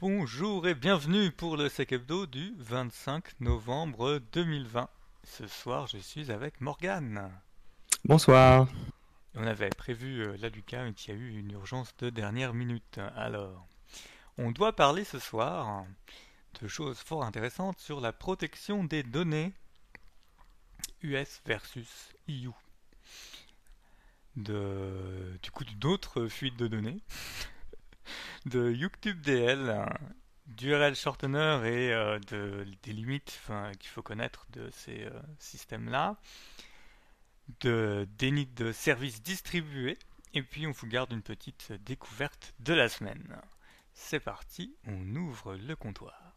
Bonjour et bienvenue pour le Sec Hebdo du 25 novembre 2020. Ce soir, je suis avec Morgane. Bonsoir. On avait prévu euh, la Lucas, mais il y a eu une urgence de dernière minute. Alors, on doit parler ce soir de choses fort intéressantes sur la protection des données US versus EU. De, du coup, d'autres fuites de données. De YouTube DL, d'URL shortener et euh, de, des limites qu'il faut connaître de ces euh, systèmes-là, de déni de services distribués, et puis on vous garde une petite découverte de la semaine. C'est parti, on ouvre le comptoir.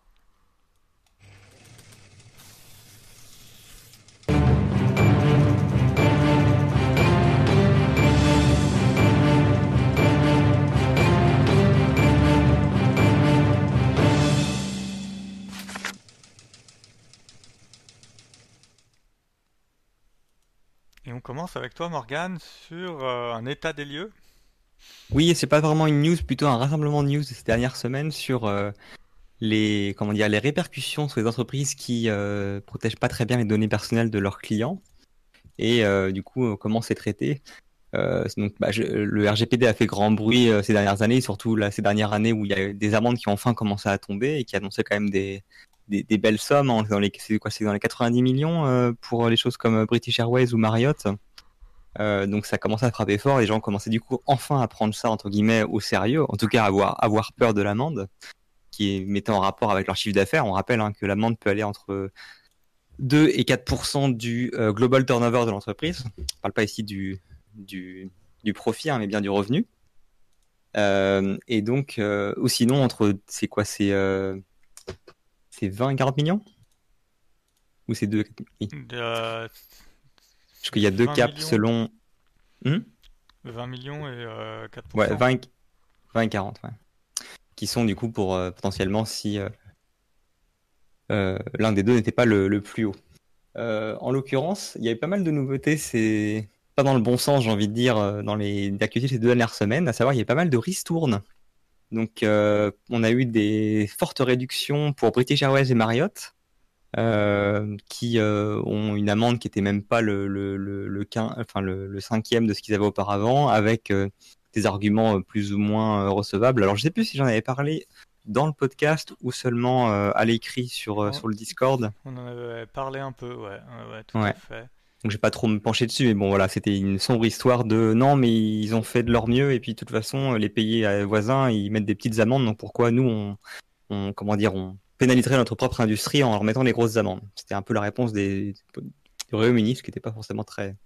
On commence avec toi, Morgane, sur euh, un état des lieux. Oui, c'est pas vraiment une news, plutôt un rassemblement de news ces dernières semaines sur euh, les comment dire les répercussions sur les entreprises qui euh, protègent pas très bien les données personnelles de leurs clients et du coup comment c'est traité. donc bah, le RGPD a fait grand bruit ces dernières années, surtout là, ces dernières années où il y a des amendes qui ont enfin commencé à tomber et qui annonçaient quand même des, des, belles sommes. C'est quoi C'est dans les 90 millions euh, pour les choses comme British Airways ou Marriott. Euh, donc ça commence à frapper fort. Les gens commençaient du coup enfin à prendre ça entre guillemets au sérieux, en tout cas avoir, avoir peur de l'amende, qui mettait en rapport avec leur chiffre d'affaires. On rappelle hein, que l'amende peut aller entre 2 et 4% du euh, global turnover de l'entreprise. On parle pas ici du, du, du profit, hein, mais bien du revenu. et donc, ou sinon, entre, c'est quoi, c'est c'est 20 et 40 millions? Ou c'est deux? Parce qu'il y a deux caps selon. 20 hmm millions et 4%. Euh, ouais, 20, 20 et 40, ouais. Qui sont du coup pour euh, potentiellement si euh, l'un des deux n'était pas le, plus haut. en l'occurrence, il y avait pas mal de nouveautés, c'est pas dans le bon sens, j'ai envie de dire, dans les actualités ces deux dernières semaines, à savoir il y a pas mal de ristournes donc, euh, on a eu des fortes réductions pour British Airways et Marriott, euh, qui euh, ont une amende qui était même pas le, le, le, le, enfin, le, cinquième de ce qu'ils avaient auparavant, avec des arguments plus ou moins recevables. Alors, je sais plus si j'en avais parlé dans le podcast ou seulement à l'écrit sur, sur le Discord. On en avait parlé un peu, ouais, ouais tout à fait. Donc j'ai pas trop me pencher dessus, mais bon voilà, c'était une sombre histoire de non, mais ils ont fait de leur mieux et puis de toute façon les pays voisins ils mettent des petites amendes, donc pourquoi nous on, on comment dire, on pénaliserait notre propre industrie en leur mettant des grosses amendes? C'était un peu la réponse des, du Royaume-Uni, ce qui n'était pas forcément très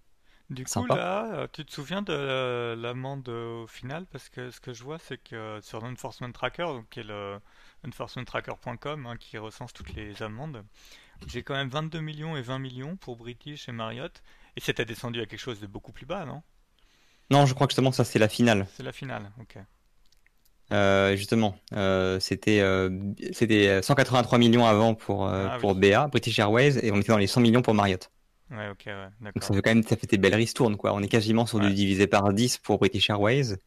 du coup, là, tu te souviens de l'amende au final? Parce que ce que je vois, c'est que sur l'Enforcement Tracker, donc qui est le enforcementtracker.com, hein, qui recense toutes les amendes, j'ai quand même 22 millions et 20 millions pour British et Marriott. Et c'était descendu à quelque chose de beaucoup plus bas, non? Non, je crois que justement ça c'est la finale. C'est la finale, ok. Euh, justement, euh, c'était euh, c'était 183 millions avant pour ah pour BA, British Airways, et on était dans les 100 millions pour Marriott. Ouais, ok, ouais, d'accord. Donc ça fait quand même ça fait des belles ristournes quoi. On est quasiment sur du divisé par 10 pour British Airways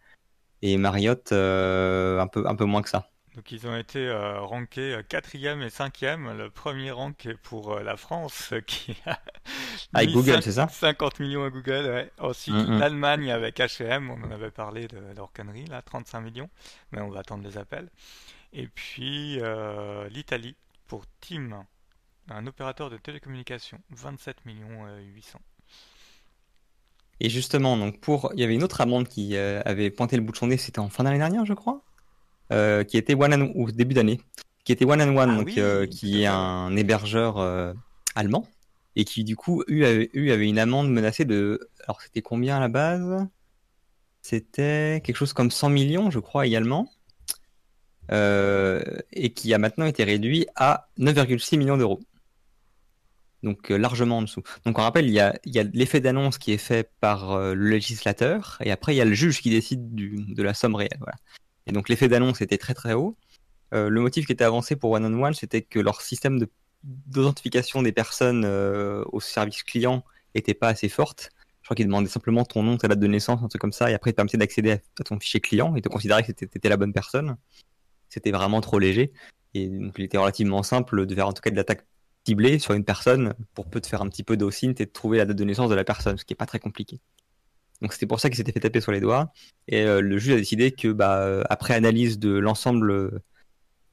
et Marriott un peu un peu moins que ça. Donc ils ont été euh, rankés euh, quatrième et cinquième. Le premier rank est pour euh, la France qui a avec Google, c'est ça 50 millions à Google. Ouais. Ensuite mm, mm. l'Allemagne avec H&M, on en avait parlé de leur connerie là, 35 millions, mais on va attendre les appels. Et puis l'Italie pour Team, un opérateur de télécommunications, 27 millions 800. Et justement, donc pour, il y avait une autre amende qui avait pointé le bout de son nez, c'était en fin d'année dernière, je crois. Euh, qui était One and, ou début d'année, qui était One and One, ah donc, euh, qui est un hébergeur euh, allemand et qui du coup eu avait, eu avait une amende menacée de, alors c'était combien à la base? C'était quelque chose comme 100 millions, je crois également, et qui a maintenant été réduit à 9,6 millions d'euros donc largement en dessous. Donc on rappelle, il y a, il y a l'effet d'annonce qui est fait par le législateur, et après il y a le juge qui décide du, de la somme réelle. Voilà. Et donc l'effet d'annonce était très très haut. Euh, le motif qui était avancé pour One on One, c'était que leur système d'identification des personnes euh, au service client était pas assez forte. Je crois qu'ils demandaient simplement ton nom, ta date de naissance, un truc comme ça, et après ils te permettaient d'accéder à, ton fichier client et te considérer que tu étais la bonne personne. c'était vraiment trop léger. Et donc, il était relativement simple de faire en tout cas de l'attaque ciblée sur une personne pour peu de faire un petit peu d'OSINT et de trouver la date de naissance de la personne, ce qui est pas très compliqué. Donc c'était pour ça qu'il s'était fait taper sur les doigts. Et euh, le juge a décidé que, bah, après analyse de l'ensemble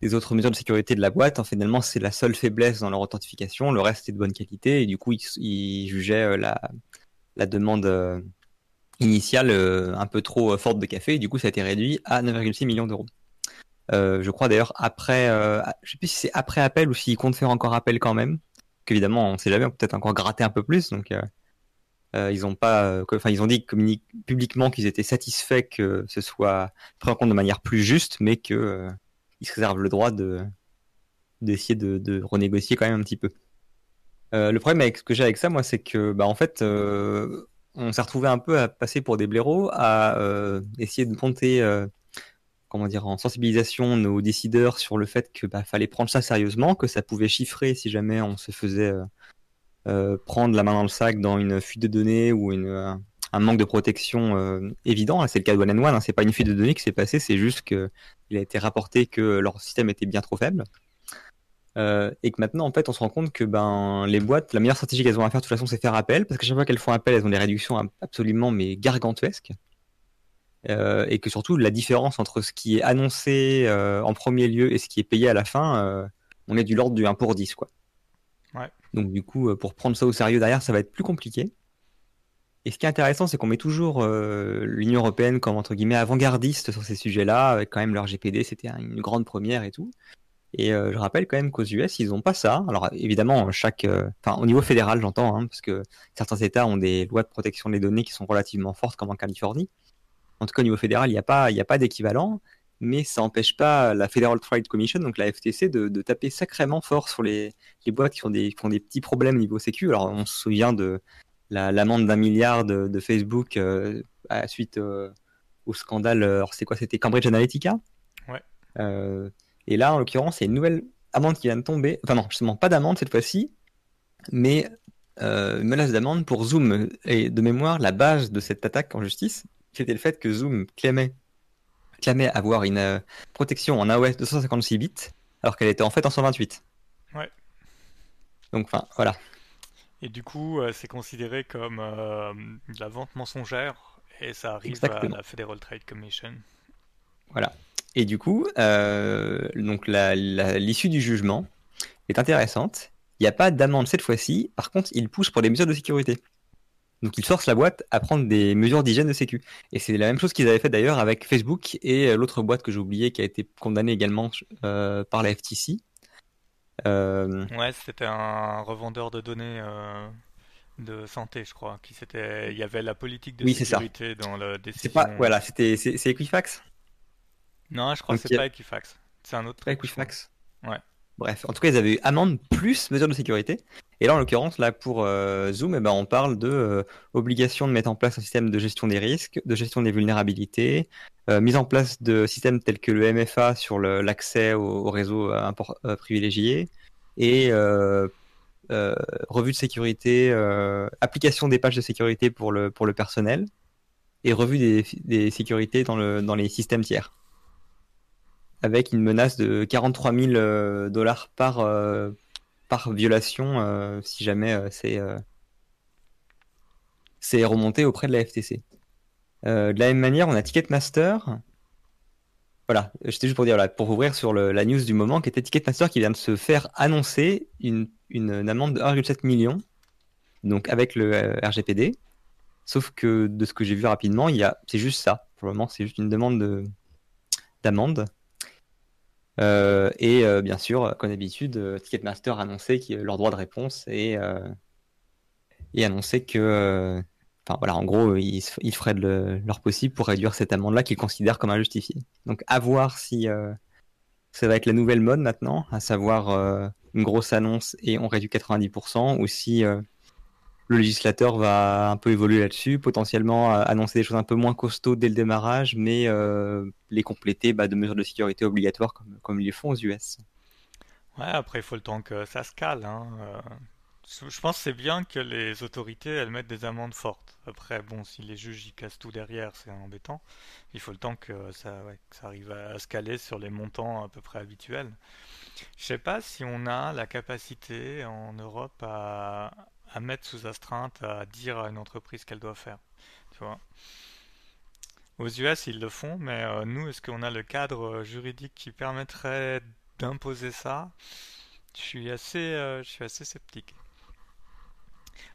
des autres mesures de sécurité de la boîte, finalement, c'est la seule faiblesse dans leur authentification. Le reste est de bonne qualité. Et du coup, il, jugeait euh, la, la demande euh, initiale un peu trop forte de café. Et du coup, ça a été réduit à 9,6 millions d'euros. je crois d'ailleurs après, je sais plus si c'est après appel ou s'il compte faire encore appel quand même. Qu'évidemment, on sait jamais, on peut peut-être encore gratter un peu plus. Donc, euh, ils ont pas, euh, enfin ils ont dit publiquement qu'ils étaient satisfaits que ce soit pris en compte de manière plus juste, mais que euh, ils se réservent le droit de d'essayer de, renégocier quand même un petit peu. le problème avec ce que j'ai avec ça, moi, c'est que bah en fait, on s'est retrouvé un peu à passer pour des blaireaux, à essayer de monter comment dire, en sensibilisation nos décideurs sur le fait que bah, fallait prendre ça sérieusement, que ça pouvait chiffrer si jamais on se faisait euh, prendre la main dans le sac dans une fuite de données ou euh, un manque de protection euh, évident. C'est le cas de One and One. Hein. C'est pas une fuite de données qui s'est passée, c'est juste que il a été rapporté que leur système était bien trop faible. Euh, et que maintenant, en fait, on se rend compte que ben les boîtes, la meilleure stratégie qu'elles ont à faire, de toute façon, c'est faire appel, parce que chaque fois qu'elles font appel, elles ont des réductions absolument mais gargantuesques. Euh, et que surtout, la différence entre ce qui est annoncé euh, en premier lieu et ce qui est payé à la fin, on est du l'ordre du 1 pour 10, quoi. Donc du coup, euh, pour prendre ça au sérieux derrière, ça va être plus compliqué. Et ce qui est intéressant, c'est qu'on met toujours euh, l'Union européenne comme entre guillemets avant-gardiste sur ces sujets-là, avec quand même leur GPD, c'était une grande première et tout. Et euh, je rappelle quand même qu'aux US, ils n'ont pas ça. Alors évidemment, chaque, enfin au niveau fédéral, j'entends, hein, parce que certains États ont des lois de protection des données qui sont relativement fortes, comme en Californie. En tout cas, au niveau fédéral, il n'y a pas, il a pas d'équivalent mais ça n'empêche pas la Federal Trade Commission, donc la FTC, de, de taper sacrément fort sur les, les boîtes qui ont, des, qui ont des petits problèmes niveau sécu. Alors on se souvient de l'amende d'un milliard de, de Facebook euh, à, suite euh, au scandale, euh, alors c'est quoi C'était Cambridge Analytica? Ouais. Euh, et là, en l'occurrence, il y a une nouvelle amende qui vient de tomber. Enfin non, justement, pas d'amende cette fois-ci, mais une menace d'amende pour Zoom. Et de mémoire, la base de cette attaque en justice, c'était le fait que Zoom clamait clamait avoir une euh, protection en AOS 256 bits, alors qu'elle était en fait en 128. Ouais. Donc, enfin, voilà. Et du coup, euh, c'est considéré comme euh, de la vente mensongère, et ça arrive à la Federal Trade Commission. Voilà. Et du coup, donc l'issue du jugement est intéressante. Il n'y a pas d'amende cette fois-ci. Par contre, il pousse pour des mesures de sécurité. Donc ils forcent la boîte à prendre des mesures d'hygiène de sécu. Et c'est la même chose qu'ils avaient fait d'ailleurs avec Facebook et euh, l'autre boîte que j'ai oubliée qui a été condamnée également euh, par la FTC. Euh... Ouais, c'était un revendeur de données euh, de santé, je crois. Qui c'était, il y avait la politique de sécurité dans le décision. C'est pas, voilà, c'était, c'est, Equifax? Non, je crois que c'est pas Equifax. C'est un autre. Pas Equifax. Ouais. Bref, en tout cas, ils avaient eu amende plus mesures de sécurité. Et là, en l'occurrence, là pour euh, Zoom, eh ben, on parle de euh, obligation de mettre en place un système de gestion des risques, de gestion des vulnérabilités, euh, mise en place de systèmes tels que le MFA sur l'accès au, au, réseau privilégié et revue de sécurité, application des pages de sécurité pour le pour le personnel et revue des, des sécurités dans le dans les systèmes tiers avec une menace de 43 000 euh, dollars par, par violation euh, si jamais c'est c'est remonté auprès de la FTC. de la même manière, on a Ticketmaster. Voilà, j'étais juste pour dire, là, pour ouvrir sur la news du moment, qui était Ticketmaster qui vient de se faire annoncer une, une, amende de 1,7 million, donc avec le RGPD. Sauf que de ce que j'ai vu rapidement, il y a, c'est juste ça. Pour le moment, c'est juste une demande d'amende. Euh, et euh, bien sûr, comme d'habitude, euh, Ticketmaster a annoncé leur droit de réponse et, et annoncé que, enfin voilà, en gros, ils, ils feraient de leur possible pour réduire cette amende-là qu'ils considèrent comme injustifiée. Donc à voir si ça va être la nouvelle mode maintenant, à savoir une grosse annonce et on réduit 90%, ou si le législateur va un peu évoluer là-dessus, potentiellement euh, annoncer des choses un peu moins costauds dès le démarrage, mais euh, les compléter bah, de mesures de sécurité obligatoires comme, comme ils le font aux US. Ouais, après il faut le temps que ça se cale. Hein. Euh, Je pense que c'est bien que les autorités elles mettent des amendes fortes. Après, bon, si les juges y cassent tout derrière, c'est embêtant. Il faut le temps que ça, arrive à se caler sur les montants à peu près habituels. Je sais pas si on a la capacité en Europe à, à mettre sous astreinte, à dire à une entreprise qu'elle doit faire. Aux US, ils le font, mais euh, nous, est-ce qu'on a le cadre juridique qui permettrait d'imposer ça? Je suis assez, euh, je suis assez sceptique.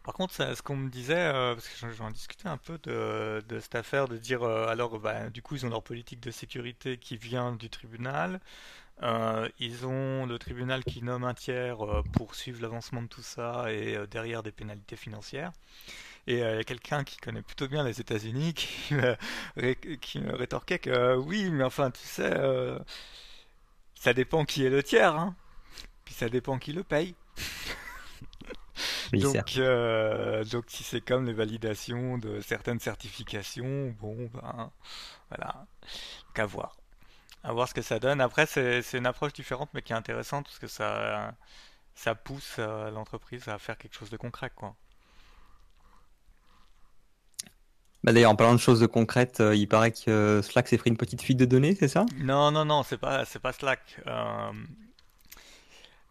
Par contre, ce qu'on me disait, euh, parce que j'en discutais un peu de, de, cette affaire, de dire, alors, bah, du coup, ils ont leur politique de sécurité qui vient du tribunal. Ils ont le tribunal qui nomme un tiers pour suivre l'avancement de tout ça et derrière des pénalités financières. Et il y a quelqu'un qui connaît plutôt bien les États-Unis qui, me, qui me rétorquait que euh, oui, mais enfin, tu sais, euh, ça dépend qui est le tiers, hein. Puis ça dépend qui le paye. donc, euh, donc si c'est comme les validations de certaines certifications, bon, ben voilà, qu'à voir. À voir ce que ça donne. Après, c'est une approche différente, mais qui est intéressante parce que ça, ça pousse l'entreprise à faire quelque chose de concret, quoi. Bah d'ailleurs, en parlant de choses concrètes, euh, il paraît que euh, Slack s'est pris une petite fuite de données, c'est ça? Non, non, non, c'est pas, c'est pas Slack. Euh,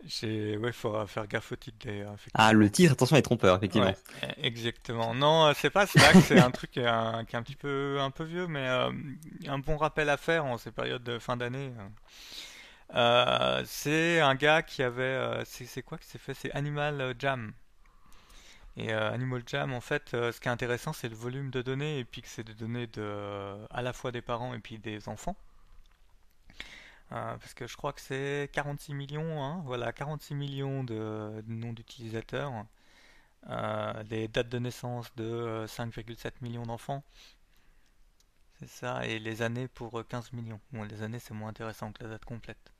j'ai, ouais, faut faire gaffe au titre Ah, le titre, attention, est trompeur, effectivement. exactement. Non, c'est pas Slack, c'est un truc qui est un, petit peu, un peu vieux, mais un bon rappel à faire en ces périodes de fin d'année. c'est un gars qui avait, c'est quoi qui s'est fait? C'est Animal Jam. Et euh, Animal Jam, en fait, euh, ce qui est intéressant, c'est le volume de données, et puis que c'est des données de, à la fois des parents et puis des enfants. Euh, parce que je crois que c'est 46 millions, hein, voilà, 46 millions de, noms d'utilisateurs, des dates de naissance de 5,7 millions d'enfants. C'est ça, et les années pour 15 millions. Bon, les années, c'est moins intéressant que la date complète.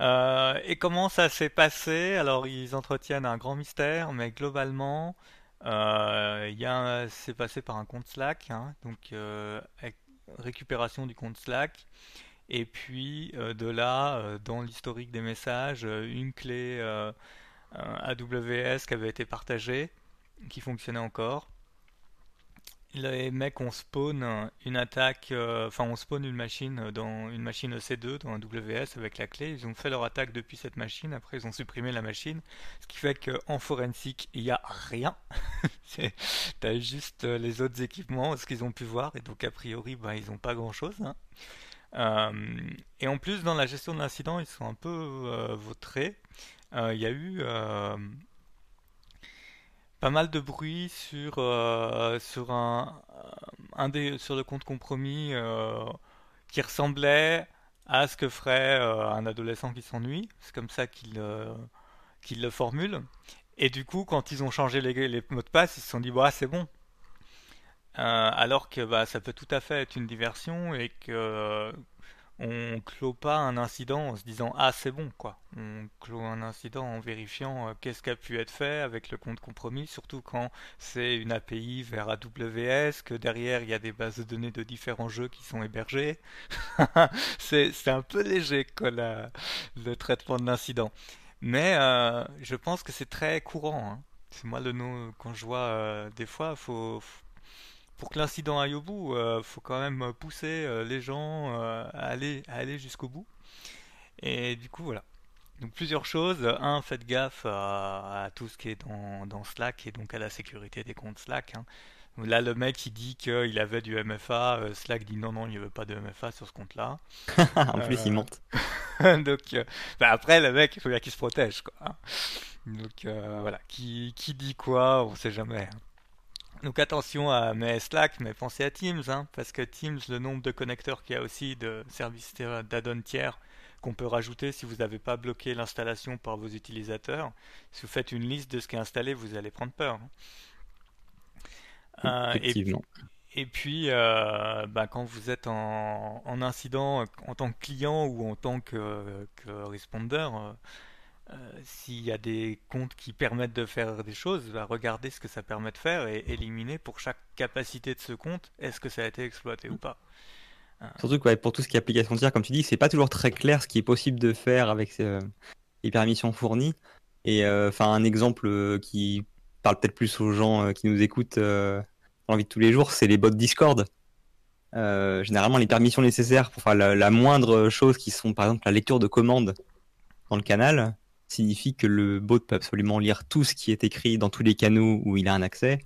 Euh, et comment ça s'est passé? Alors ils entretiennent un grand mystère, mais globalement, euh, c'est passé par un compte Slack, hein, donc euh, récupération du compte Slack, et puis de là, dans l'historique des messages, une clé AWS qui avait été partagée, qui fonctionnait encore les mecs ont spawn une attaque, euh, enfin on spawn une machine dans une machine EC2 dans un WS avec la clé. Ils ont fait leur attaque depuis cette machine. Après ils ont supprimé la machine, ce qui fait qu'en forensique il y a rien. T'as juste euh, les autres équipements, ce qu'ils ont pu voir, et donc a priori bah, ils ont pas grand chose. Hein. Euh, et en plus dans la gestion de l'incident ils sont un peu vautrés. Il y a eu pas mal de bruit sur, euh, sur, un, un des, sur le compte compromis euh, qui ressemblait à ce que ferait euh, un adolescent qui s'ennuie. C'est comme ça qu'il qu'il le formule. Et du coup, quand ils ont changé les, les mots de passe, ils se sont dit, bah, c'est bon. Alors que bah, ça peut tout à fait être une diversion et que on clôt pas un incident en se disant ah c'est bon quoi. On clôt un incident en vérifiant euh, qu'est-ce qui a pu être fait avec le compte compromis, surtout quand c'est une API vers AWS, que derrière il y a des bases de données de différents jeux qui sont hébergés. c'est, un peu léger quoi le traitement de l'incident. Mais euh, je pense que c'est très courant. Hein. C'est moi le nom quand je vois euh, des fois faut pour que l'incident aille au bout, il euh, faut quand même pousser euh, les gens euh, à aller, à aller jusqu'au bout. Et du coup, voilà. Donc plusieurs choses. Un, faites gaffe à, tout ce qui est dans, Slack et donc à la sécurité des comptes Slack. Hein. Là, le mec, il dit qu'il avait du MFA. Slack dit non, non, il n'y veut pas de MFA sur ce compte-là. en plus, il monte. donc, bah, après, le mec, il faut bien qu'il se protège. Quoi. Hein. Donc, voilà. Qui, qui dit quoi On sait jamais. Hein. Donc attention à mes Slack, mais pensez à Teams, hein, parce que Teams, le nombre de connecteurs qu'il y a aussi de services d'add-on tiers qu'on peut rajouter si vous n'avez pas bloqué l'installation par vos utilisateurs. Si vous faites une liste de ce qui est installé, vous allez prendre peur. Hein. Euh, et, puis, euh, bah, quand vous êtes en, incident en tant que client ou en tant que, que responder, euh, euh, s'il y a des comptes qui permettent de faire des choses, va regarder ce que ça permet de faire et éliminer pour chaque capacité de ce compte, est-ce que ça a été exploité ou pas. Hein. Surtout que pour tout ce qui est application tiers, comme tu dis, c'est pas toujours très clair ce qui est possible de faire avec euh, les permissions fournies. Et enfin, un exemple qui parle peut-être plus aux gens qui nous écoutent dans la vie de tous les jours, c'est les bots Discord. généralement, les permissions nécessaires pour faire la, moindre chose qui sont, par exemple, la lecture de commandes dans le canal, signifie que le bot peut absolument lire tout ce qui est écrit dans tous les canaux où il a un accès.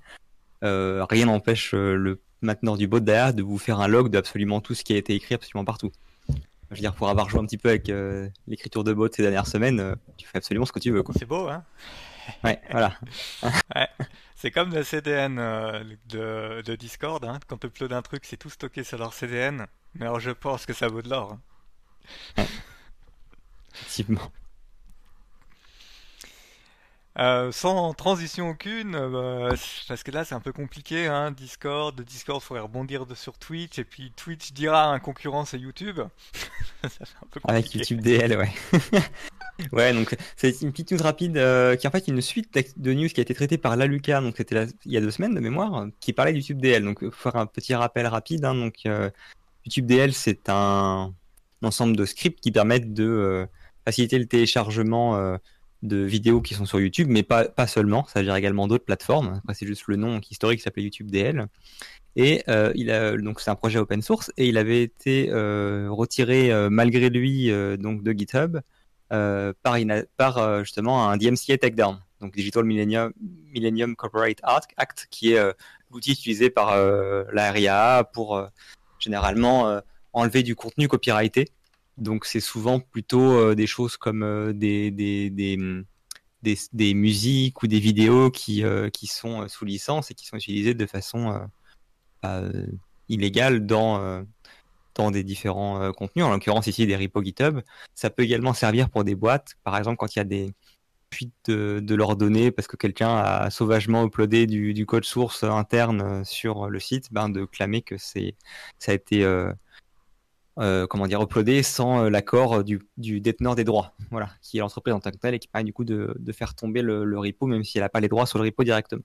rien n'empêche le mainteneur du bot derrière de vous faire un log de absolument tout ce qui a été écrit absolument partout. Je veux dire, pour avoir joué un petit peu avec euh, l'écriture de bot ces dernières semaines, euh, tu fais absolument ce que tu veux. C'est beau, hein Ouais, voilà. ouais. C'est comme le CDN euh, de, de, Discord, hein. quand tu uploades un truc, c'est tout stocké sur leur CDN, mais alors je pense que ça vaut de l'or. Hein. Effectivement. Euh, sans transition aucune, euh, parce que là c'est un peu compliqué, hein, Discord, Discord faudrait rebondir de, sur Twitch, et puis Twitch dira un concurrent c'est YouTube. Avec YouTube DL, ouais. ouais, donc c'est une petite news rapide euh, qui en fait une suite de news qui a été traitée par Laluca, donc c'était il y a deux semaines de mémoire, qui parlait du YouTube DL. Donc faire un petit rappel rapide, hein, donc YouTube DL c'est un, un, ensemble de scripts qui permettent de faciliter le téléchargement de vidéos qui sont sur YouTube, mais pas, pas seulement, ça dire également d'autres plateformes. c'est juste le nom historique s'appelait YouTube DL. Et euh, il a donc c'est un projet open source et il avait été euh, retiré euh, malgré lui donc de GitHub par, par justement un DMCA takedown, donc Digital Millennium, Millennium Corporate Act, qui est l'outil utilisé par la RIA pour généralement enlever du contenu copyrighté donc c'est souvent plutôt euh, des choses comme euh, des, des, des, des, des, musiques ou des vidéos qui, euh, qui sont sous licence et qui sont utilisées de façon illégale dans, dans des différents contenus, en l'occurrence ici des repos GitHub. Ça peut également servir pour des boîtes, par exemple quand il y a des fuites de, de leurs données parce que quelqu'un a sauvagement uploadé du, du, code source interne sur le site, ben de clamer que c'est ça a été euh, comment dire, uploadé sans euh, l'accord euh, du, du, déteneur des droits, voilà, qui est l'entreprise en tant que telle et qui permet du coup de, faire tomber le, repo même si elle n'a pas les droits sur le repo directement.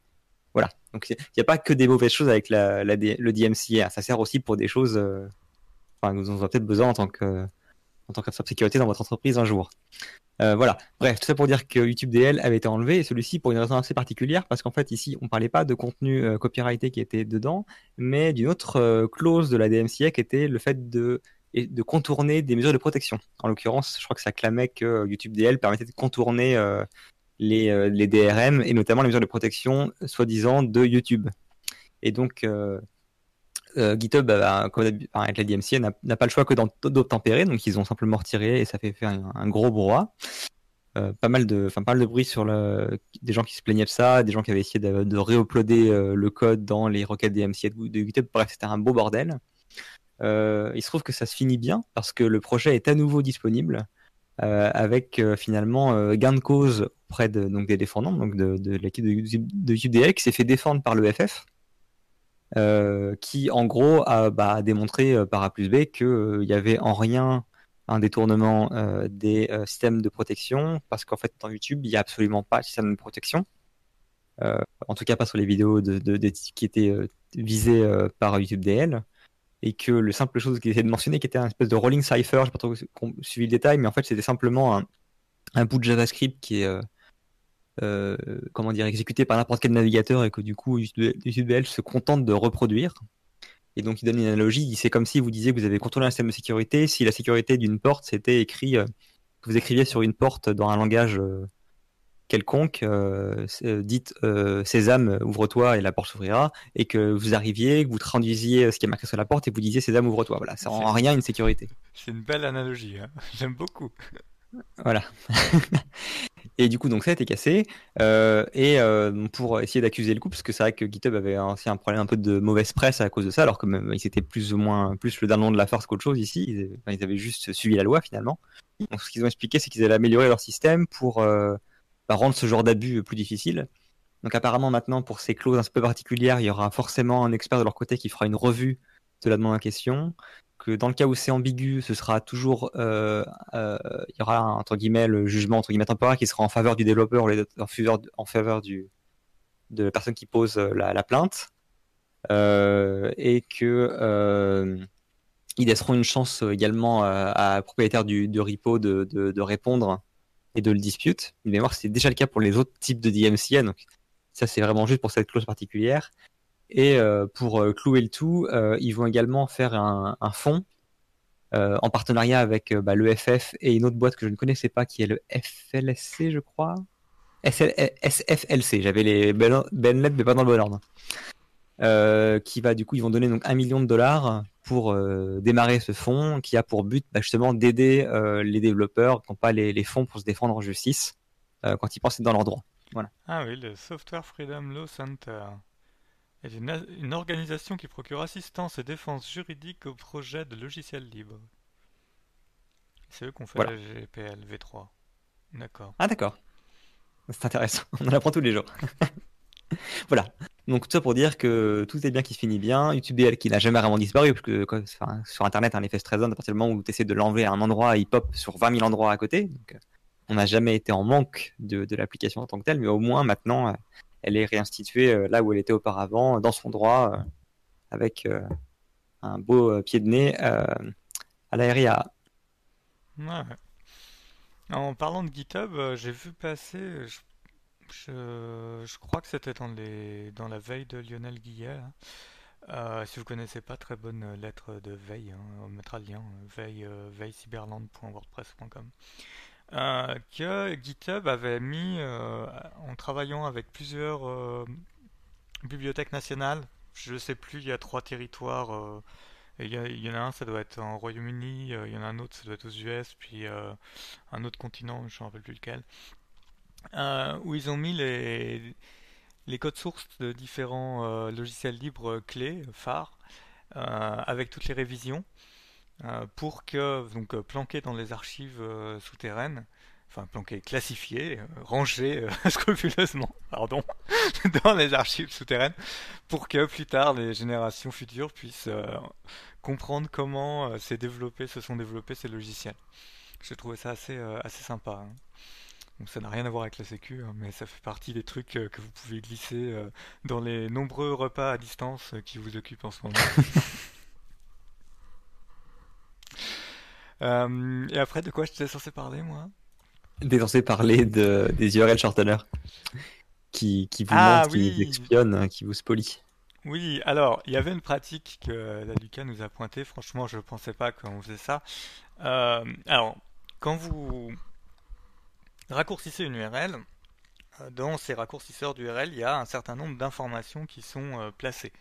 Voilà, donc il n'y a pas que des mauvaises choses avec le DMCA, ça sert aussi pour des choses, enfin, vous en avez peut-être besoin en tant que en tant sécurité dans votre entreprise un jour. Voilà. Bref, tout ça pour dire que YouTube DL avait été enlevé et celui-ci pour une raison assez particulière parce qu'en fait ici on parlait pas de contenu copyrighté qui était dedans, mais d'une autre clause de la DMCA qui était le fait de et de contourner des mesures de protection. En l'occurrence, je crois que ça clamait que YouTube DL permettait de contourner euh, les, euh, les, DRM et notamment les mesures de protection soi-disant de YouTube. Et donc, euh, GitHub, bah, comme avec la DMCA, n'a pas le choix que d'obtempérer, donc ils ont simplement retiré et ça fait faire un, gros brouhaha. pas mal de, pas mal de bruit sur des gens qui se plaignaient de ça, des gens qui avaient essayé de, de réuploader le code dans les requêtes DMCA de, de GitHub. Bref, c'était un beau bordel. Euh, il se trouve que ça se finit bien parce que le projet est à nouveau disponible euh, avec euh, finalement gain de cause auprès de, donc des défendants, donc de, l'équipe de, de qui s'est fait défendre par l'EFF, qui en gros a, bah, démontré par A plus B qu'il n'y avait en rien un détournement des systèmes de protection, parce qu'en fait dans YouTube il n'y a absolument pas de système de protection. en tout cas pas sur les vidéos de, qui étaient visées par YouTube DL et que le simple chose qu'il essaie de mentionner, qui était un espèce de rolling cipher, je sais pas trop suivi le détail, mais en fait c'était simplement un, bout de JavaScript qui est euh, euh, comment dire exécuté par n'importe quel navigateur et que du coup UTBL se contente de reproduire. Et donc il donne une analogie, c'est comme si vous disiez que vous avez contrôlé un système de sécurité, si la sécurité d'une porte c'était écrit, euh, que vous écriviez sur une porte dans un langage quelconque, euh, euh, dites euh, Sésame, ouvre-toi et la porte s'ouvrira, et que vous arriviez, que vous traduisiez ce qui est marqué sur la porte et vous disiez Sésame, ouvre-toi. Voilà, ça rend rien une sécurité. C'est une belle analogie, hein. j'aime beaucoup. Voilà. et du coup, donc ça a été cassé. et pour essayer d'accuser le coup, parce que c'est vrai que GitHub avait aussi un problème un peu de mauvaise presse à cause de ça, alors que même, ils étaient plus ou moins plus le dernier de la farce qu'autre chose ici. Ils, ils, avaient juste suivi la loi finalement. Donc ce qu'ils ont expliqué, c'est qu'ils allaient améliorer leur système pour rendre ce genre d'abus plus difficile. Donc apparemment maintenant pour ces clauses un peu particulières, il y aura forcément un expert de leur côté qui fera une revue de la demande en question. Que dans le cas où c'est ambigu, ce sera toujours, euh, euh, il y aura entre guillemets le jugement entre guillemets temporaire qui sera en faveur du développeur ou en faveur, en faveur du de la personne qui pose la, plainte, euh, et que ils laisseront une chance également à, à propriétaire du, repo de, de, de répondre et de le dispute. Une mémoire, c'est déjà le cas pour les autres types de DMCA, donc ça c'est vraiment juste pour cette clause particulière. Et euh, pour euh, clouer le tout, euh, ils vont également faire un, un fonds en partenariat avec bah, l'EFF et une autre boîte que je ne connaissais pas qui est le FLSC, je crois. SFLC, j'avais les belles lettres mais pas dans le bon ordre. Qui va du coup, ils vont donner donc un million de dollars pour démarrer ce fonds qui a pour but bah, justement d'aider les développeurs qui n'ont pas les, les, fonds pour se défendre en justice quand ils pensent être dans leurs droits. Voilà. Ah oui, le Software Freedom Law Center est une, organisation qui procure assistance et défense juridique aux projets de logiciels libres. C'est eux qui ont fait le GPL V3. D'accord. Ah d'accord. C'est intéressant. On en apprend tous les jours. voilà. Donc tout ça pour dire que tout est bien qui se finit bien. YouTube DL qui n'a jamais vraiment disparu, parce sur Internet, un effet stressant, à partir du moment où tu essaies de l'enlever à un endroit, il pop sur 20 000 endroits à côté. Donc, euh, on n'a jamais été en manque de, l'application en tant que telle, mais au moins maintenant, euh, elle est réinstituée euh, là où elle était auparavant, dans son droit, avec un beau pied de nez à la RIA. En parlant de GitHub, j'ai vu passer, crois que c'était dans, la veille de Lionel Guillet. Hein. si vous connaissez pas, très bonne lettre de veille. Hein. on mettra le lien, veille, veillecyberland.wordpress.com. Euh, que GitHub avait mis euh, en travaillant avec plusieurs euh, bibliothèques nationales. Je sais plus, il y a trois territoires. il, y en a un, ça doit être en Royaume-Uni, il y en a un autre, ça doit être aux US, puis un autre continent, je ne me rappelle plus lequel. Où ils ont mis les, codes sources de différents logiciels libres clés, phares, avec toutes les révisions. Euh, pour que, donc euh, planqué dans les archives euh, souterraines, enfin planqué, classifié, rangé scrupuleusement, pardon, dans les archives souterraines, pour que plus tard les générations futures puissent comprendre comment s'est développé, se sont développés ces logiciels. J'ai trouvé ça assez, assez sympa. Hein. Ça n'a rien à voir avec la sécu, hein, mais ça fait partie des trucs que vous pouvez glisser dans les nombreux repas à distance qui vous occupent en ce moment. Euh, et après, de quoi j'étais censé parler, moi? T'es censé parler de, des URL shorteners qui, qui vous ah, mentent, qui vous espionnent, qui vous spolient. Oui, alors, il y avait une pratique que la Lucas nous a pointée. Franchement, je ne pensais pas qu'on faisait ça. Euh, alors, quand vous raccourcissez une URL, euh, dans ces raccourcisseurs d'URL, il y a un certain nombre d'informations qui sont placées.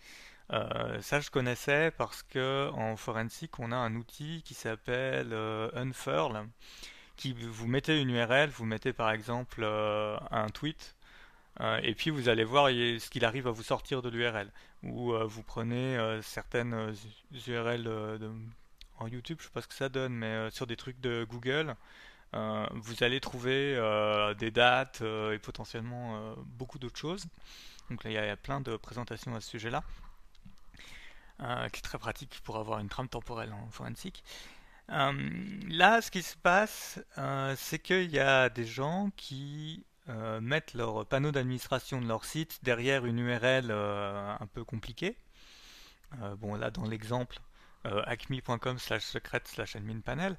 Euh, ça, je connaissais parce que en forensique, on a un outil qui s'appelle euh, Unfurl, qui vous mettez une URL, vous mettez par exemple euh, un tweet, et puis vous allez voir ce qu'il arrive à vous sortir de l'URL. Ou vous prenez certaines URL en YouTube, je sais pas ce que ça donne, mais sur des trucs de Google, vous allez trouver des dates et potentiellement beaucoup d'autres choses. Donc là, il y, a plein de présentations à ce sujet-là. Euh, qui est très pratique pour avoir une trame temporelle en forensique. Euh, là, ce qui se passe, euh, c'est qu'il y a des gens qui mettent leur panneau d'administration de leur site derrière une URL un peu compliquée. bon, là, dans l'exemple, acme.com slash secret slash admin panel.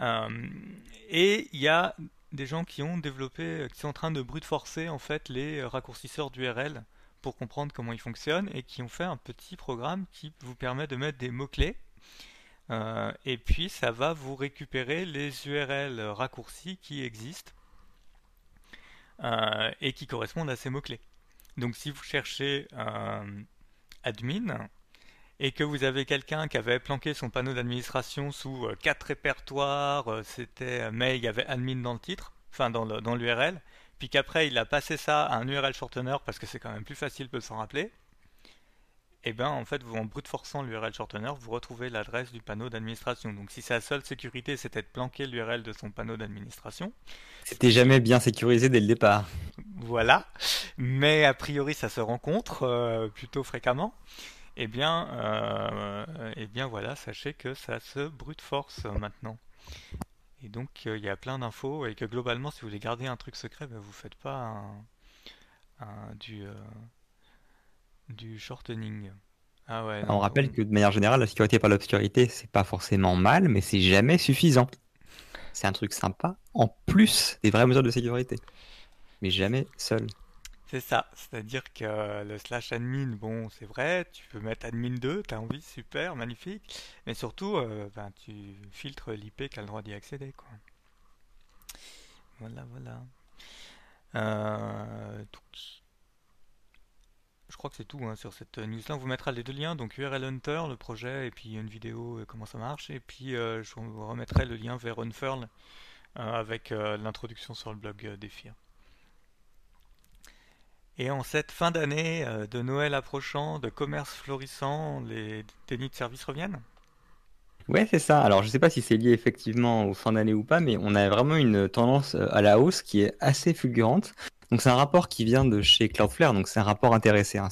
Et il y a des gens qui ont développé, qui sont en train de brute forcer en fait les raccourcisseurs d'URL pour comprendre comment ils fonctionnent et qui ont fait un petit programme qui vous permet de mettre des mots-clés. Euh, et puis ça va vous récupérer les URL raccourcis qui existent euh, et qui correspondent à ces mots-clés. Donc si vous cherchez euh, admin et que vous avez quelqu'un qui avait planqué son panneau d'administration sous quatre répertoires, c'était mais il y avait admin dans le titre, enfin dans l'URL, puis qu'après il a passé ça à un URL shortener parce que c'est quand même plus facile de s'en rappeler, et eh bien en fait vous en brute forçant l'URL shortener, vous retrouvez l'adresse du panneau d'administration. Donc si sa seule sécurité c'était de planquer l'URL de son panneau d'administration, c'était jamais bien sécurisé dès le départ. Voilà, mais a priori ça se rencontre euh, plutôt fréquemment. Eh bien, euh, eh bien voilà, sachez que ça se brute force maintenant. Et donc euh, il y a plein d'infos et que globalement si vous voulez garder un truc secret, vous bah, vous faites pas un, du, euh, du shortening. Ah ouais, On rappelle que de manière générale, la sécurité par l'obscurité, c'est pas forcément mal, mais c'est jamais suffisant. c'est un truc sympa, en plus des vraies mesures de sécurité. Mais jamais seul. C'est ça, c'est-à-dire que le slash admin, bon, c'est vrai, tu peux mettre admin 2, t'as envie, super, magnifique, mais surtout, euh, ben, tu filtres l'IP qui a le droit d'y accéder, quoi. Voilà, voilà. Euh, je crois que c'est tout hein, sur cette news-là. On vous mettra les deux liens, donc URL Hunter, le projet, et puis une vidéo, comment ça marche, et puis euh, je vous remettrai le lien vers Unfurl avec l'introduction sur le blog d'Ephir. Et en cette fin d'année, euh, de Noël approchant, de commerce florissant, les dénis de service reviennent? Ouais, c'est ça. Alors, je sais pas si c'est lié effectivement aux fins d'année ou pas, mais on a vraiment une tendance euh, à la hausse qui est assez fulgurante. Donc, c'est un rapport qui vient de chez Cloudflare, donc c'est un rapport intéressé. Hein.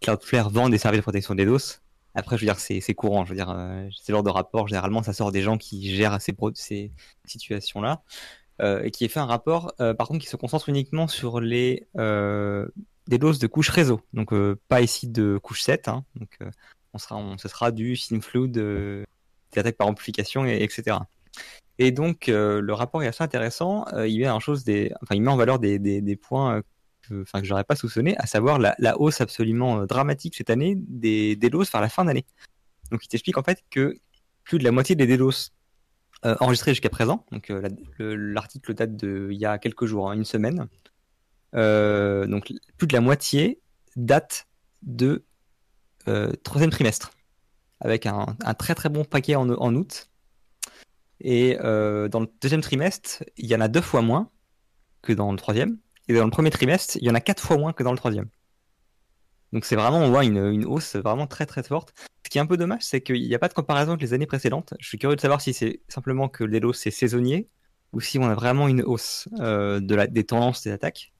Cloudflare vend des services de protection des DOS. Après, je veux dire, c'est courant. Je veux dire, euh, c'est genre de rapport. Généralement, ça sort des gens qui gèrent ces situations-là. Euh, et qui est fait un rapport, euh, par contre, qui se concentre uniquement sur les euh, des de couche réseau. Donc pas ici de couche 7. Hein. donc on sera, on, ce sera du SymFlood, des attaques par amplification, et, etc. Et donc le rapport est assez intéressant. il met en chose des, enfin il met en valeur des, des, des points que, enfin que j'aurais pas soupçonné, à savoir la, la hausse absolument dramatique cette année des DDoS vers la fin d'année. Donc il t'explique en fait que plus de la moitié des DDoS euh, enregistré jusqu'à présent. Euh, l'article date de il y a quelques jours, hein, une semaine. Euh, donc plus de la moitié date de troisième trimestre, avec un, très très bon paquet en, août. Et dans le deuxième trimestre, il y en a deux fois moins que dans le troisième. Et dans le premier trimestre, il y en a quatre fois moins que dans le troisième. Donc c'est vraiment, on voit une, hausse vraiment très très forte. Ce qui est un peu dommage, c'est qu'il n'y a pas de comparaison avec les années précédentes. Je suis curieux de savoir si c'est simplement que le délos c'est saisonnier ou si on a vraiment une hausse euh, de la, des tendances des attaques.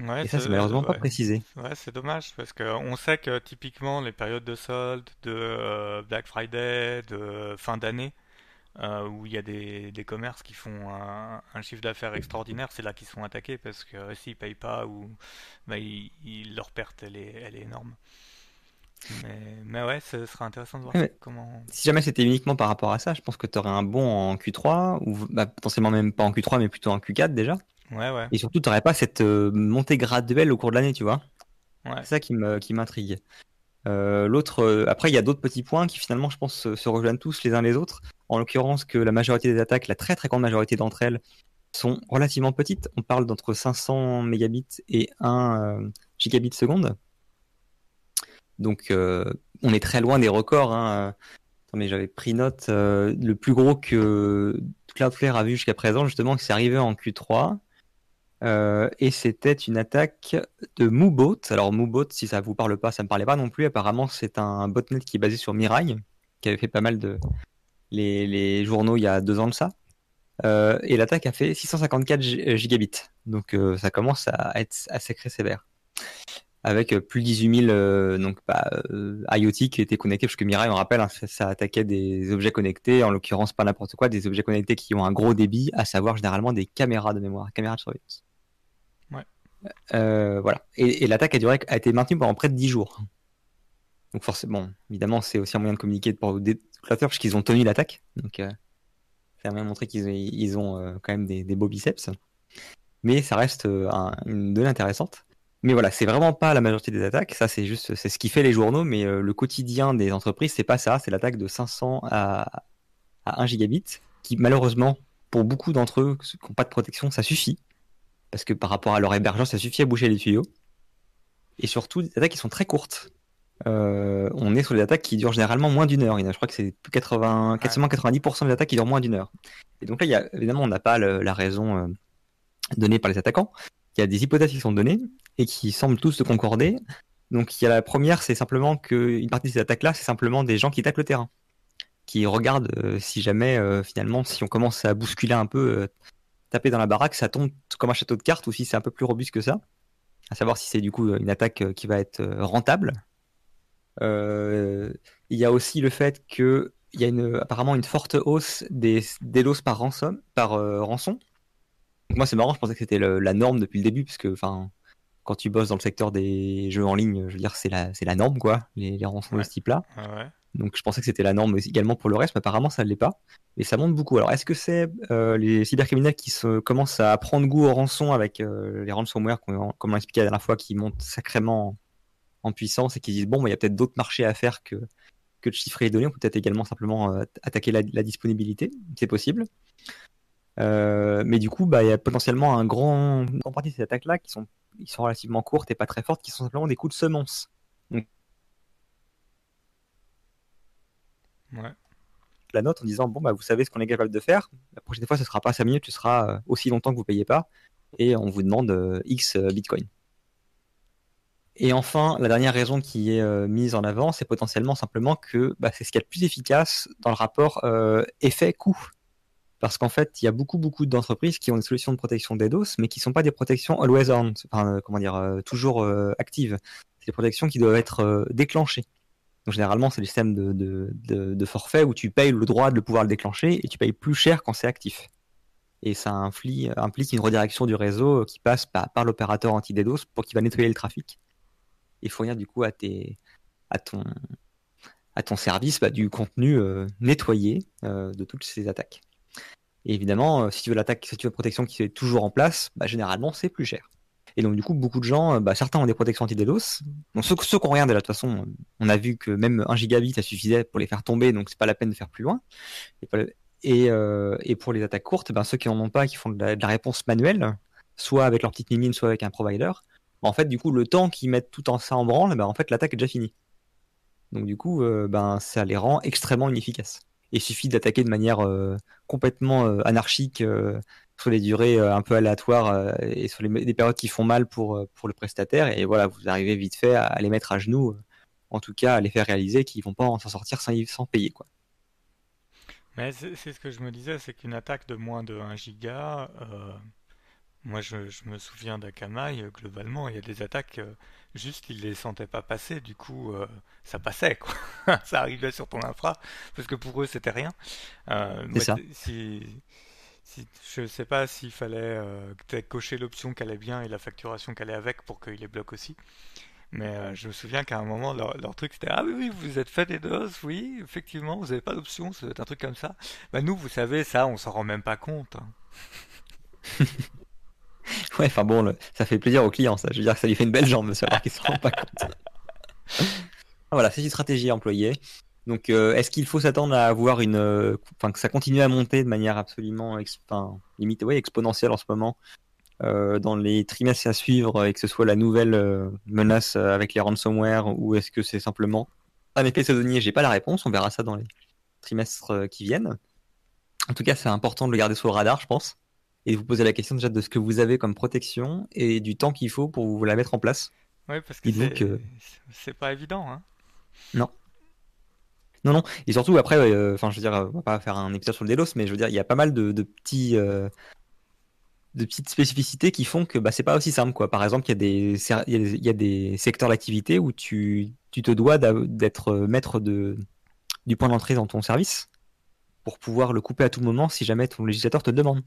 Ouais, et ça, c'est malheureusement pas précisé. Ouais, c'est dommage parce qu'on sait que typiquement les périodes de solde, de euh, Black Friday, de fin d'année, euh, où il y a des, des commerces qui font un, un chiffre d'affaires extraordinaire, c'est là qu'ils sont attaqués parce que s'ils payent pas ou bah, ils, leur perte elle est, elle est énorme. Mais, mais, ouais, ce sera intéressant de voir comment. Si jamais c'était uniquement par rapport à ça, je pense que tu aurais un bon en Q3, ou bah, potentiellement même pas en Q3, mais plutôt en Q4 déjà. Ouais, ouais. Et surtout, tu n'aurais pas cette euh, montée graduelle au cours de l'année, tu vois. Ouais. C'est ça qui m'intrigue. Qui euh, L'autre, euh, après, il y a d'autres petits points qui finalement, je pense, se, rejoignent tous les uns les autres. En l'occurrence, que la majorité des attaques, la très très grande majorité d'entre elles, sont relativement petites. On parle d'entre 500 mégabits et 1 euh, gigabit seconde. Donc, on est très loin des records. Hein. j'avais pris note. le plus gros que Cloudflare a vu jusqu'à présent, justement, c'est arrivé en Q3. Euh, et c'était une attaque de Moobot. Alors Moobot, si ça vous parle pas, ça me parlait pas non plus. Apparemment, c'est un botnet qui est basé sur Mirai, qui avait fait pas mal de les, journaux il y a deux ans de ça. Euh, et l'attaque a fait 654 euh, gigabits. Donc euh, ça commence à être assez très sévère. Avec plus de 18 000 donc, bah, IoT qui étaient connectés, parce que Mirai, on rappelle, hein, ça, ça, attaquait des objets connectés, en l'occurrence pas n'importe quoi, des objets connectés qui ont un gros débit, à savoir généralement des caméras de mémoire, caméras de surveillance. Euh, voilà. Et, l'attaque a, duré, a été maintenue pendant près de 10 jours. Donc forcément, évidemment, c'est aussi un moyen de communiquer pour des parce qu'ils ont tenu l'attaque. Donc euh, c'est un moyen de montrer qu'ils ils ont euh, quand même des, beaux biceps. Mais ça reste une donnée intéressante. Mais voilà, c'est vraiment pas la majorité des attaques. Ça, c'est juste, c'est ce qui fait les journaux. Mais le quotidien des entreprises, c'est pas ça. C'est l'attaque de 500 à, à 1 gigabit, qui malheureusement, pour beaucoup d'entre eux qui n'ont pas de protection, ça suffit parce que par rapport à leur hébergeur, ça suffit à boucher les tuyaux. Et surtout, des attaques qui sont très courtes. Euh, on est sur des attaques qui durent généralement moins d'une heure. Je crois que c'est 80, quasiment 90% des attaques qui durent moins d'une heure. Et donc là, il y a, évidemment, on n'a pas la raison euh, donnée par les attaquants. Il y a des hypothèses qui sont données et qui semblent tous se concorder. Donc il y a la première, c'est simplement qu'une partie de ces attaques-là, c'est simplement des gens qui attaquent le terrain, qui regardent euh, si jamais, finalement, si on commence à bousculer un peu taper dans la baraque, ça tombe comme un château de cartes ou si c'est un peu plus robuste que ça. À savoir si c'est du coup une attaque euh, qui va être euh, rentable. Euh, il y a aussi le fait qu'il y a une, apparemment une forte hausse des, des. Par, rançon. Moi, c'est marrant, je pensais que c'était la norme depuis le début, parce que quand tu bosses dans le secteur des jeux en ligne, je veux dire, c'est la, la norme, quoi, les, les rançons de ce type-là. Donc je pensais que c'était la norme également pour le reste, mais apparemment ça ne l'est pas. Et ça monte beaucoup. Alors est-ce que c'est les cybercriminels qui se, commencent à prendre goût au rançon avec les ransomware, comme on expliqué la dernière fois, qui montent sacrément en puissance et qui disent bon, il y a peut-être d'autres marchés à faire que, que de chiffrer les données. On peut peut-être également simplement attaquer la, disponibilité. C'est possible. Mais du coup, bah, il y a potentiellement un grand, une grande partie de ces attaques-là qui sont, sont relativement courtes et pas très fortes, qui sont simplement des coups de semence. La note en disant bon bah vous savez ce qu'on est capable de faire. La prochaine fois ce sera pas 5 minutes, ce sera euh, aussi longtemps que vous payez pas et on vous demande euh, X euh, Bitcoin. Et enfin, la dernière raison qui est mise en avant, c'est potentiellement simplement que bah, c'est ce qui est le plus efficace dans le rapport effet-coût. Parce qu'en fait, il y a beaucoup, beaucoup d'entreprises qui ont des solutions de protection DDoS, mais qui ne sont pas des protections always on, enfin, comment dire, toujours actives. C'est des protections qui doivent être déclenchées généralement, c'est le système de, forfait où tu payes le droit de le pouvoir le déclencher et tu payes plus cher quand c'est actif. Et ça implique, une redirection du réseau qui passe par, l'opérateur anti-DDoS pour qu'il va nettoyer le trafic et fournir du coup à, ton, service bah, du contenu euh, nettoyé euh, de toutes ces attaques. Et évidemment, euh, si tu veux l'attaque, si tu veux une protection qui est toujours en place, bah, généralement c'est plus cher. Et donc, du coup, beaucoup de gens, euh, bah, certains ont des protections anti-DDoS. Donc, ceux, ceux qu'on regarde, de toute façon, on a vu que même 1 gigabit, ça suffisait pour les faire tomber, donc c'est pas la peine de faire plus loin. Et, euh, pour les attaques courtes, ben, ceux qui n'en ont pas, qui font de la, réponse manuelle, soit avec leur petite mimine, soit avec un provider, en fait, du coup, le temps qu'ils mettent tout en ça en branle, en fait, l'attaque est déjà finie. Donc, du coup, euh, ben, ça les rend extrêmement inefficaces. Il suffit d'attaquer de manière complètement anarchique sur les durées euh, un peu aléatoires euh, et sur les, périodes qui font mal pour, euh, pour le prestataire. Et voilà, vous arrivez vite fait à, les mettre à genoux, en tout cas à les faire réaliser qu'ils vont pas s'en sortir sans, sans payer. quoi. Mais c'est ce que je me disais, c'est qu'une attaque de moins de 1 giga, moi je, me souviens d'Akamai, globalement, il y a des attaques, juste ils les sentaient pas passer, du coup ça passait, quoi. ça arrivait sur ton infra, parce que pour eux c'était rien. c'est ça. Si, je ne sais pas s'il fallait euh, cocher l'option qu'elle est bien et la facturation qu'elle est avec pour qu'il les bloque aussi. Mais euh, je me souviens qu'à un moment, leur, truc c'était Ah oui, oui, vous êtes fait des doses, oui, effectivement, vous n'avez pas d'option, c'est un truc comme ça. Bah, nous, vous savez, ça, on s'en rend même pas compte. Hein. ouais, enfin bon, ça fait plaisir aux clients, ça. Je veux dire ça lui fait une belle jambe de savoir qu'ils se rendent pas compte. voilà, c'est une stratégie employée. Donc, euh, est-ce qu'il faut s'attendre à avoir une, euh, enfin, que ça continue à monter de manière absolument, enfin, limite, ouais, exponentielle en ce moment euh, dans les trimestres à suivre et que ce soit la nouvelle menace avec les ransomware ou est-ce que c'est simplement un effet saisonnier? J'ai pas la réponse. On verra ça dans les trimestres qui viennent. En tout cas, c'est important de le garder sur le radar, je pense, et vous poser la question déjà de ce que vous avez comme protection et du temps qu'il faut pour vous la mettre en place. Oui, parce que c'est pas évident. Hein non. Non, non. Et surtout, après, euh, enfin, je veux dire, on va pas faire un épisode sur le Delos, mais je veux dire, il y a pas mal de, petits. Euh, de petites spécificités qui font que bah, c'est pas aussi simple. Quoi. Par exemple, il y, a des, il y a des secteurs d'activité où tu, tu, te dois d'être maître de, du point d'entrée dans ton service pour pouvoir le couper à tout moment si jamais ton législateur te le demande.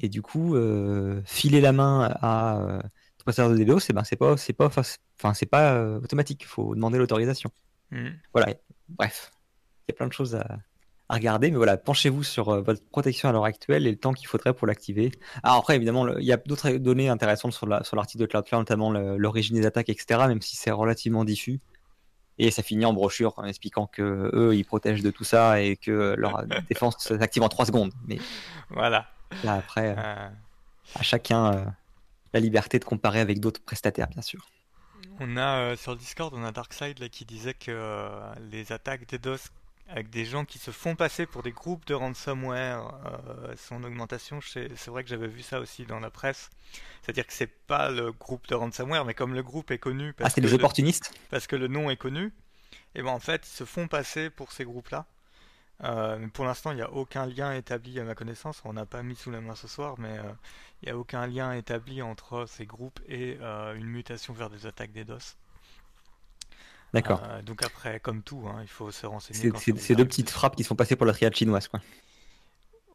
Et du coup, euh, filer la main à euh, ton prestataire de DDoS, eh ben, c'est pas, c'est pas, enfin, c'est pas automatique. Il faut demander l'autorisation. Mmh. Voilà, bref, il y a plein de choses à, regarder, mais voilà, penchez-vous sur euh, votre protection à l'heure actuelle et le temps qu'il faudrait pour l'activer. Alors après, évidemment, il y a d'autres données intéressantes sur l'article de Cloudflare, notamment l'origine des attaques, etc., même si c'est relativement diffus. Et ça finit en brochure en expliquant que eux, ils protègent de tout ça et que leur défense s'active en 3 secondes. Mais voilà. Là, après, euh, euh. à chacun la liberté de comparer avec d'autres prestataires, bien sûr. On a euh, sur Discord, on a Darkside là, qui disait que euh, les attaques DDoS avec des gens qui se font passer pour des groupes de ransomware euh, sont en augmentation. C'est vrai que j'avais vu ça aussi dans la presse. C'est-à-dire que c'est pas le groupe de ransomware, mais comme le groupe est connu. ah, c'est les opportunistes? Parce que le nom est connu. Et ben en fait, ils se font passer pour ces groupes-là. Euh, pour l'instant, il n'y a aucun lien établi à ma connaissance. On n'a pas mis sous la main ce soir, mais euh, il n'y a aucun lien établi entre ces groupes et euh, une mutation vers des attaques DDoS. D'accord. donc après, comme tout, hein, il faut se renseigner. C'est ces deux petites frappes qui sont passées pour la triade chinoise, quoi.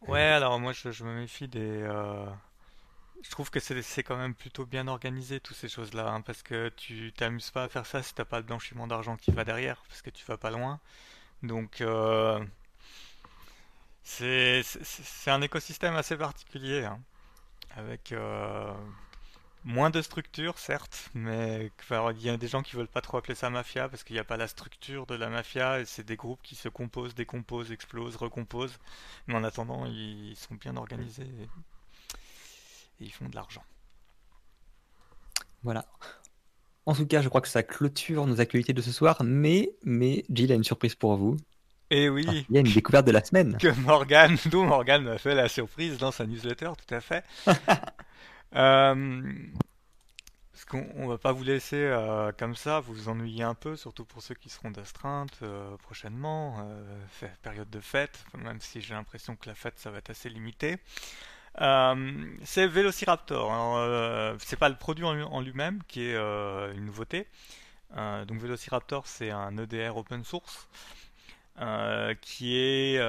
Ouais, alors moi je, me méfie des, je trouve que c'est quand même plutôt bien organisé, toutes ces choses-là, hein, parce que tu t'amuses pas à faire ça si t'as pas le blanchiment d'argent qui va derrière, parce que tu vas pas loin. Donc, c'est un écosystème assez particulier, hein, avec euh, moins de structure, certes, mais il y a des gens qui veulent pas trop appeler ça mafia, parce qu'il n'y a pas la structure de la mafia, et c'est des groupes qui se composent, décomposent, explosent, recomposent, mais en attendant, ils sont bien organisés ils font de l'argent. Voilà. En tout cas, je crois que ça clôture nos actualités de ce soir, mais, mais Jill a une surprise pour vous. Et eh oui. Ah, il y a une découverte de la semaine. Que Morgan, dont Morgan m'a fait la surprise dans sa newsletter, tout à fait. euh, parce qu'on va pas vous laisser euh, comme ça, vous ennuyer un peu, surtout pour ceux qui seront d'astreinte euh, prochainement, euh, période de fête, même si j'ai l'impression que la fête ça va être assez limité. C'est Velociraptor. C'est pas le produit en lui-même qui est une nouveauté. donc Velociraptor, c'est un EDR open source qui est,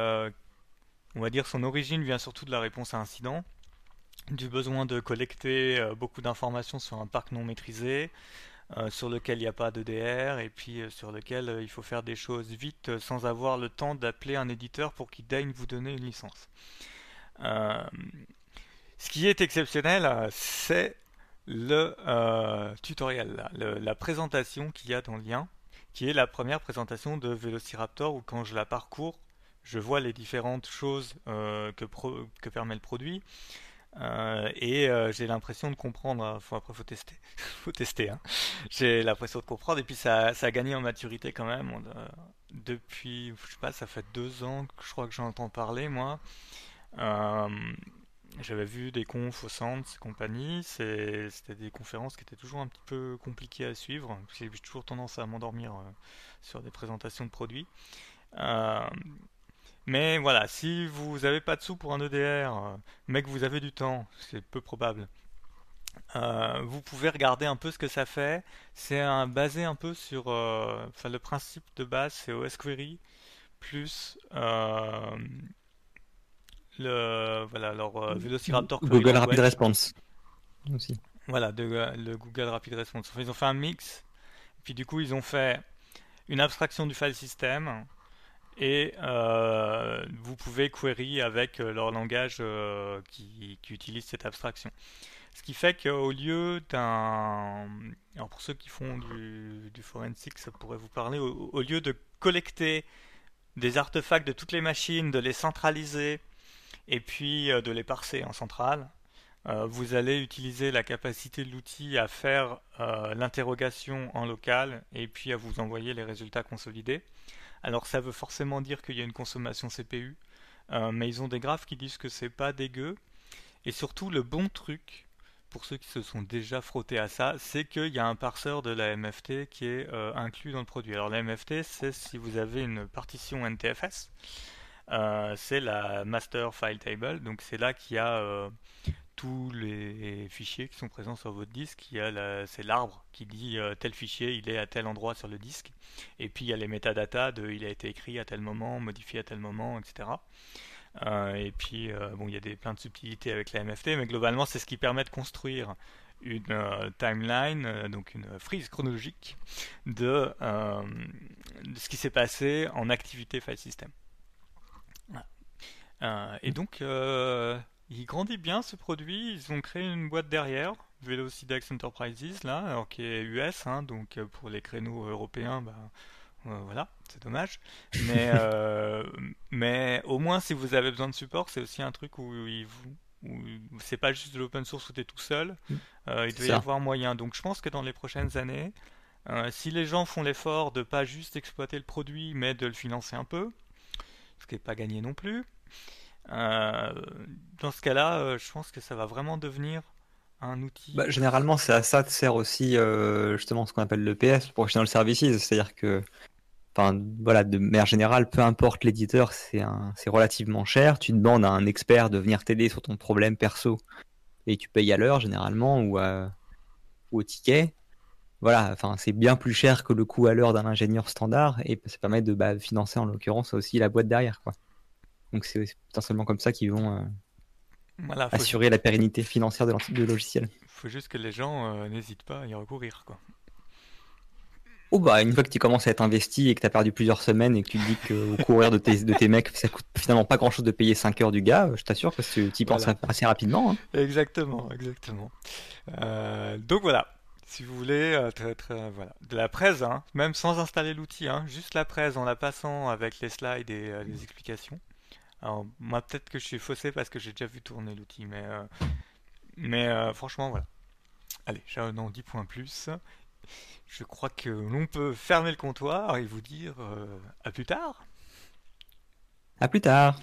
on va dire, son origine vient surtout de la réponse à incident, du besoin de collecter beaucoup d'informations sur un parc non maîtrisé. sur lequel il n'y a pas d'EDR et puis sur lequel il faut faire des choses vite sans avoir le temps d'appeler un éditeur pour qu'il daigne vous donner une licence. Euh, ce qui est exceptionnel, euh, c'est le euh, tutoriel, la présentation qu'il y a dans le lien, qui est la première présentation de Velociraptor où quand je la parcours, je vois les différentes choses que, que, permet le produit. et j'ai l'impression de comprendre. Enfin, après, faut tester. faut tester. Hein. J'ai l'impression de comprendre. Et puis, ça, ça, a gagné en maturité quand même. depuis, je sais pas, ça fait deux ans que je crois que j'en entends parler, moi. Euh, j'avais vu des confs au centre et compagnie, c'était des conférences qui étaient toujours un petit peu compliquées à suivre, j'ai toujours tendance à m'endormir euh, sur des présentations de produits. Euh, mais voilà, si vous n'avez pas de sous pour un EDR, mais que vous avez du temps, c'est peu probable, vous pouvez regarder un peu ce que ça fait. C'est basé un peu sur, enfin le principe de base, c'est OS Query plus le voilà euh, Velociraptor Google Rapid Response aussi. Voilà, de, le Google Rapid Response. ils ont fait un mix, puis du coup ils ont fait une abstraction du file system et euh, vous pouvez query avec euh, leur langage qui, qui, utilise cette abstraction. Ce qui fait qu'au lieu d'un... Alors pour ceux qui font du, du forensic, ça pourrait vous parler. au, lieu de collecter des artefacts de toutes les machines, de les centraliser et puis euh, de les parser en centrale. Euh, vous allez utiliser la capacité de l'outil à faire euh, l'interrogation en local et puis à vous envoyer les résultats consolidés. Alors ça veut forcément dire qu'il y a une consommation CPU, mais ils ont des graphes qui disent que c'est pas dégueu. Et surtout le bon truc, pour ceux qui se sont déjà frottés à ça, c'est qu'il y a un parseur de la MFT qui est inclus dans le produit. Alors la MFT, c'est si vous avez une partition NTFS, euh, c'est la master file table. Donc c'est là qu'il y a euh, tous les fichiers qui sont présents sur votre disque. c'est l'arbre qui dit euh, tel fichier il est à tel endroit sur le disque. Et puis il y a les métadatas de il a été écrit à tel moment, modifié à tel moment, etc. et puis bon il y a des plein de subtilités avec la MFT, mais globalement c'est ce qui permet de construire une timeline, donc une frise chronologique de, de ce qui s'est passé en activité file system. Euh, et donc, euh, il grandit bien ce produit. Ils ont créé une boîte derrière, Velocidex Enterprises, là, alors qui est US, hein, donc euh, pour les créneaux européens, bah, voilà, c'est dommage. Mais, mais au moins, si vous avez besoin de support, c'est aussi un truc où, c'est pas juste de l'open source où tu es tout seul, mm. il doit y avoir moyen. Donc je pense que dans les prochaines années, si les gens font l'effort de pas juste exploiter le produit, mais de le financer un peu, ce qui n'est pas gagné non plus, dans ce cas-là, euh, je pense que ça va vraiment devenir un outil. Bah, généralement, c'est à ça que sert aussi euh, justement ce qu'on appelle le PS, Professional Services, c'est-à-dire que, voilà, de manière générale, peu importe l'éditeur, c'est relativement cher. Tu demandes à un expert de venir t'aider sur ton problème perso et tu payes à l'heure généralement ou, au ticket. Voilà, enfin, c'est bien plus cher que le coût à l'heure d'un ingénieur standard et ça permet de bah, financer en l'occurrence aussi la boîte derrière. Donc c'est potentiellement comme ça qu'ils vont. Euh, Voilà, assurer la pérennité financière de l'ensemble de logiciel. faut juste que les gens euh, n'hésitent pas à y recourir, quoi. Oh bah une fois que tu commences à être investi et que tu as perdu plusieurs semaines et que tu te dis que au courir de tes, de tes mecs ça coûte finalement pas grand chose de payer 5 heures du gars, je t'assure que tu y penses Voilà. assez rapidement. hein. Exactement, exactement. Euh, donc voilà, si vous voulez, très, très- voilà, de la presse, hein, même sans installer l'outil, hein, juste la presse en la passant avec les slides et euh, les explications. Alors moi peut-être que je suis faussé parce que j'ai déjà vu tourner l'outil, mais euh, mais euh, franchement voilà. Allez, j'en dis point plus. Je crois que l'on peut fermer le comptoir et vous dire euh, à plus tard. À plus tard.